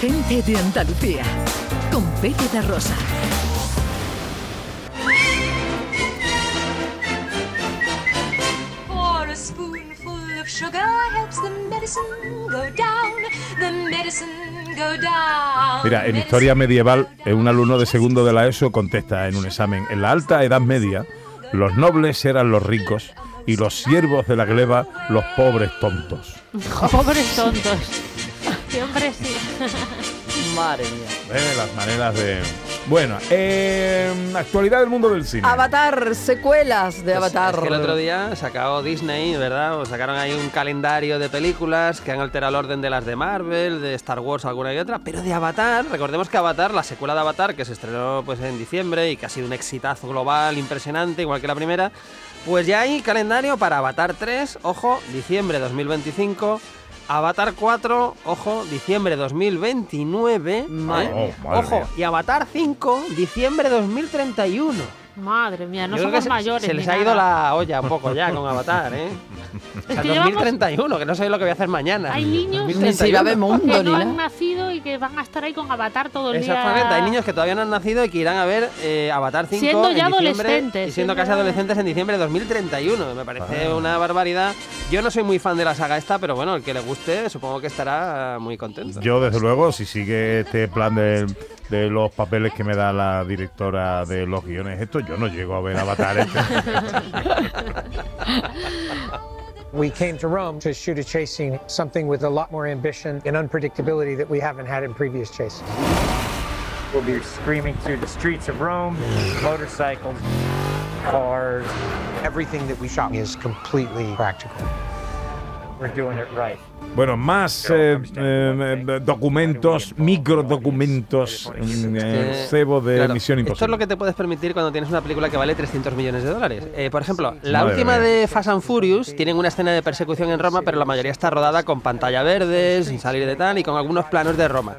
Gente de Andalucía, con Pepe de Rosa. For a spoonful of sugar helps the medicine go down, the medicine go down. Mira, en historia medieval, eh, un alumno de segundo de la ESO contesta en un examen, en la alta Edad Media, los nobles eran los ricos y los siervos de la gleba los pobres tontos. Pobres tontos. Madre mía. Eh, las maneras de... Bueno, eh, actualidad del mundo del cine. Avatar, secuelas de Avatar. Es que el otro día sacó Disney, ¿verdad? O sacaron ahí un calendario de películas que han alterado el orden de las de Marvel, de Star Wars, alguna y otra, pero de Avatar, recordemos que Avatar, la secuela de Avatar, que se estrenó pues en diciembre y que ha sido un exitazo global impresionante, igual que la primera, pues ya hay calendario para Avatar 3, ojo, diciembre 2025. Avatar 4, ojo, diciembre 2029. Madre ¿eh? mía. Oh, madre ojo, mía. y Avatar 5, diciembre 2031. Madre mía, no Yo creo somos que mayores. Se les ha ido nada. la olla un poco ya con Avatar, ¿eh? Es que llevamos- 2031, que no sé lo que voy a hacer mañana. Hay niños Ni si va a haber mundo que ni no han nacido y que van a estar ahí con Avatar todo el día. Exactamente, hay niños que todavía no han nacido y que irán a ver eh, Avatar 5 Siendo en ya diciembre adolescentes, y siendo siendo casi adolescentes en diciembre de 2031. Me parece Ah. una barbaridad. Yo no soy muy fan de la saga esta, pero bueno, el que le guste supongo que estará muy contento. Yo, desde luego, si sigue este plan de, de los papeles que me da la directora de los guiones, esto yo no llego a ver Avatar. este. ¿eh? We came to Rome to shoot a chase scene, something with a lot more ambition and unpredictability that we haven't had in previous chases. We'll be screaming through the streets of Rome, motorcycles, cars. Everything that we shot is completely practical. We're doing it right. Bueno, más eh, eh, documentos, microdocumentos, eh, Eh, cebo de claro, Misión Esto es lo Imposible. que te puedes permitir cuando tienes una película que vale 300 millones de dólares. Eh, por ejemplo, la Madre última mía. de Fast and Furious tienen una escena de persecución en Roma, pero la mayoría está rodada con pantalla verde, sin salir de tal y con algunos planos de Roma.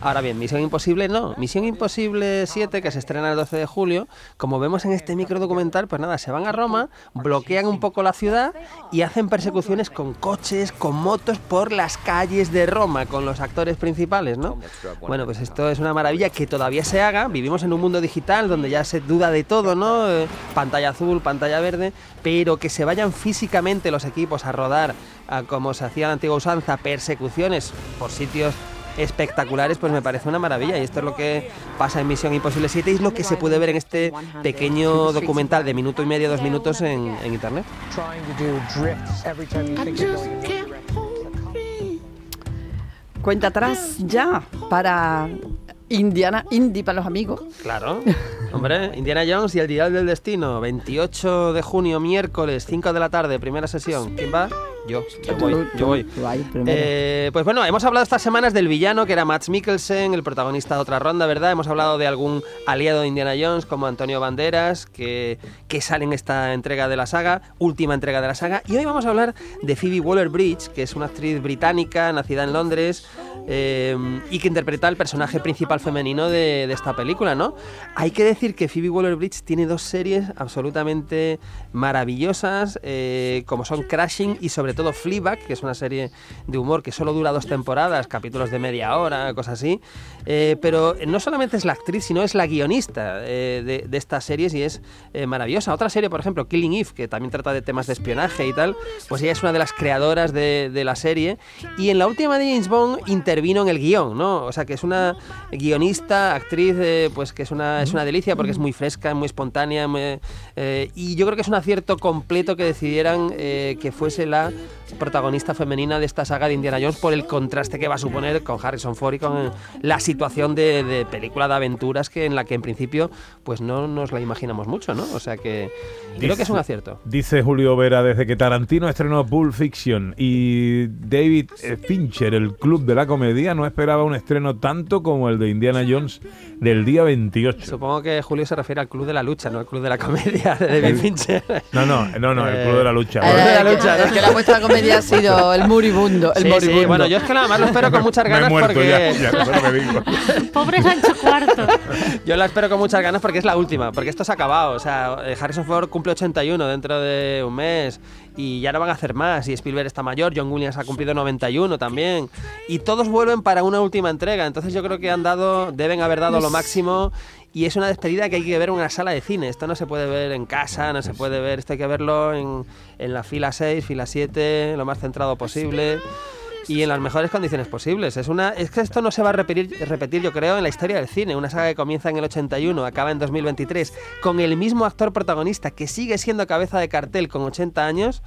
Ahora bien, Misión Imposible no. Misión Imposible 7, que se estrena el 12 de julio, como vemos en este micro documental, pues nada, se van a Roma, bloquean un poco la ciudad y hacen persecuciones con coches, con motos por las calles de Roma, con los actores principales, ¿no? Bueno, pues esto es una maravilla que todavía se haga. Vivimos en un mundo digital donde ya se duda de todo, ¿no? Eh, pantalla azul, pantalla verde, pero que se vayan físicamente los equipos a rodar, a como se hacía en la antigua usanza, persecuciones por sitios espectaculares, pues me parece una maravilla. Y esto es lo que pasa en Misión Imposible 7 y es lo que se puede ver en este pequeño documental de minuto y medio, dos minutos en, en internet. Cuenta atrás ya para Indiana, Indy para los amigos. Claro. Hombre, Indiana Jones y el Dial del Destino, 28 de junio, miércoles, 5 de la tarde, primera sesión. ¿Quién va? Yo, yo voy, yo voy. Eh, pues bueno, hemos hablado estas semanas del villano que era Max Mikkelsen, el protagonista de otra ronda, ¿verdad? Hemos hablado de algún aliado de Indiana Jones como Antonio Banderas, que, que sale en esta entrega de la saga, última entrega de la saga. Y hoy vamos a hablar de Phoebe Waller-Bridge, que es una actriz británica nacida en Londres eh, y que interpreta el personaje principal femenino de, de esta película, ¿no? Hay que decir que Phoebe Waller-Bridge tiene dos series absolutamente maravillosas, eh, como son Crashing y sobre todo Fleabag, que es una serie de humor que solo dura dos temporadas, capítulos de media hora, cosas así. Eh, pero no solamente es la actriz, sino es la guionista eh, de, estas series y es eh, maravillosa. Otra serie, por ejemplo, Killing Eve, que también trata de temas de espionaje y tal, pues ella es una de las creadoras de, de la serie. Y en la última de James Bond intervino en el guion, ¿no? O sea, que es una guionista, actriz, eh, pues que es una, es una delicia porque es muy fresca, muy espontánea. eh, y yo creo que es un acierto completo que decidieran que fuese la protagonista femenina de esta saga de Indiana Jones por el contraste que va a suponer con Harrison Ford y con eh, la situación de, de película de aventuras que en la que en principio pues no nos la imaginamos mucho, ¿no? O sea que creo que es un acierto. Dice Julio Vera, desde que Tarantino estrenó Pulp Fiction y David eh, Fincher, el club de la comedia, no esperaba un estreno tanto como el de Indiana Jones del día 28. Supongo que Julio se refiere al club de la lucha, no al club de la comedia de David Fincher. No, no, no, no, el Eh, club de la lucha. el club de la Eh, lucha, ¿no? que puesto nuestra comedia ha sido el moribundo. El Sí, sí, moribundo. bueno, yo es que nada más lo espero con muchas Me he ganas porque ya, ya, eso me digo. Pobre Sancho Cuarto. yo la espero con muchas ganas porque es la última, porque esto se ha acabado, o sea, eh, Harrison Ford cumple 81 dentro de un mes y ya no van a hacer más y Spielberg está mayor, John Williams ha cumplido 91 también y todos vuelven para una última entrega, entonces yo creo que han dado deben haber dado lo máximo y es una despedida que hay que ver en una sala de cine. Esto no se puede ver en casa, no se puede ver, esto hay que verlo en, en la fila 6, fila 7, lo más centrado posible y en las mejores condiciones posibles. Es, una, es que esto no se va a repetir, repetir, yo creo, en la historia del cine. Una saga que comienza en el 81, acaba en 2023, con el mismo actor protagonista que sigue siendo cabeza de cartel con 80 años.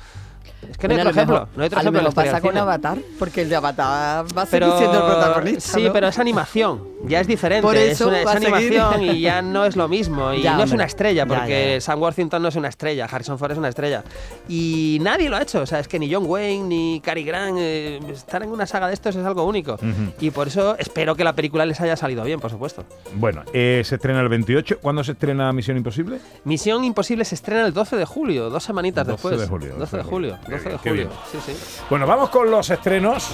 Es que no hay otro lo ejemplo. mejor- No hay otro a lo ejemplo historia pasa con. Avatar, porque el de Avatar va a seguir Pero siendo el protagonista. sí, ¿no? pero es animación, ya es diferente. Por es eso una, es seguir. animación y ya no es lo mismo. Y Ya, no es una estrella, porque ya, ya. Sam Worthington no es una estrella, Harrison Ford es una estrella. Y nadie lo ha hecho. O sea, es que ni John Wayne ni Cary Grant eh, estar en una saga de estos es algo único. Y por eso espero que la película les haya salido bien, por supuesto. Bueno, eh, se estrena el 28. ¿Cuándo se estrena Misión Imposible? Misión Imposible se estrena el 12 de julio, dos semanitas 12 después. de julio, 12 de julio, Qué 12 de julio. bien. Sí, sí. Bueno, vamos con los estrenos.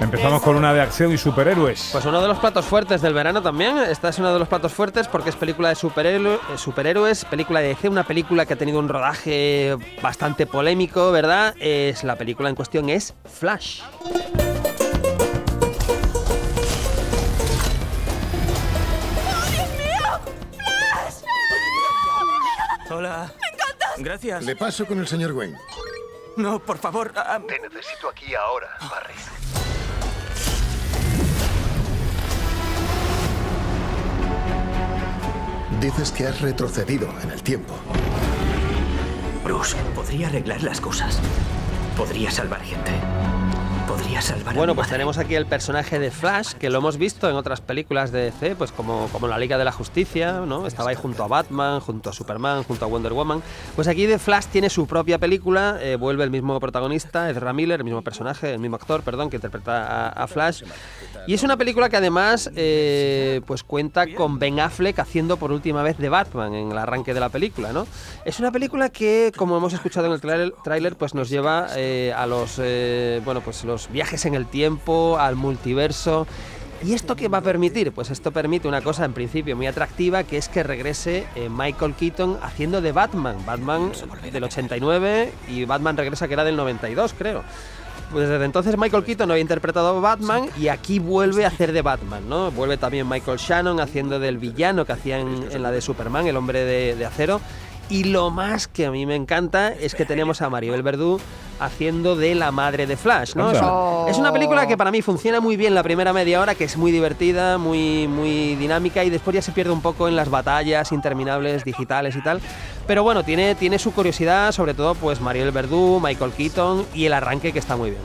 Empezamos con una de acción y superhéroes. Pues uno de los platos fuertes del verano también. Esta es uno de los platos fuertes porque es película de superhéroe- eh, superhéroes, película de DC, una película que ha tenido un rodaje bastante polémico, ¿verdad? Es la película en cuestión es Flash. Hola. Me encantas. Gracias. Le paso con el señor Wayne. No, por favor. ah, Te necesito aquí ahora, Barry. Dices que has retrocedido en el tiempo. Bruce, podría arreglar las cosas. Podría salvar gente. Podría salvar Bueno, pues tenemos aquí el personaje de Flash, que lo hemos visto en otras películas de DC, pues como, como la Liga de la Justicia, ¿no? Estaba ahí junto a Batman, junto a Superman, junto a Wonder Woman. Pues aquí de Flash tiene su propia película, eh, vuelve el mismo protagonista, Ezra Miller, el mismo personaje, el mismo actor, perdón, que interpreta a, a Flash. Y es una película que además eh, pues cuenta con Ben Affleck haciendo por última vez de Batman en el arranque de la película, ¿no? Es una película que, como hemos escuchado en el tráiler- tráiler, pues nos lleva eh, a los eh, bueno pues los viajes en el tiempo, al multiverso. ¿Y esto qué va a permitir? Pues esto permite una cosa en principio muy atractiva, que es que regrese eh, Michael Keaton haciendo de Batman. Batman del 89 y Batman regresa que era del 92, creo. Pues desde entonces Michael Keaton no había interpretado a Batman y aquí vuelve a hacer de Batman, ¿no? Vuelve también Michael Shannon haciendo del villano que hacía en, en la de Superman, el hombre de, de acero. Y lo más que a mí me encanta es que tenemos a Maribel Verdú haciendo de la madre de Flash, ¿no? Es una, Anda. es una película que para mí funciona muy bien la primera media hora, que es muy divertida, muy, muy dinámica y después ya se pierde un poco en las batallas interminables digitales y tal. Pero bueno, tiene, tiene su curiosidad, sobre todo pues Mariel Verdú, Michael Keaton y el arranque que está muy bien.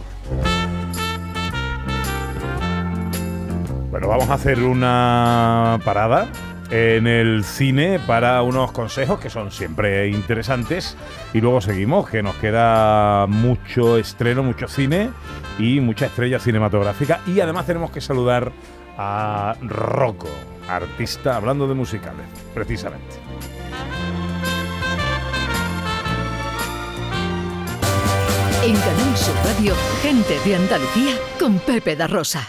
Bueno, vamos a hacer una parada en el cine para unos consejos que son siempre interesantes y luego seguimos, que nos queda mucho estreno, mucho cine y mucha estrella cinematográfica y además tenemos que saludar a Rocco, artista hablando de musicales, precisamente. En Canal Sur Radio, gente de Andalucía con Pepe da Rosa.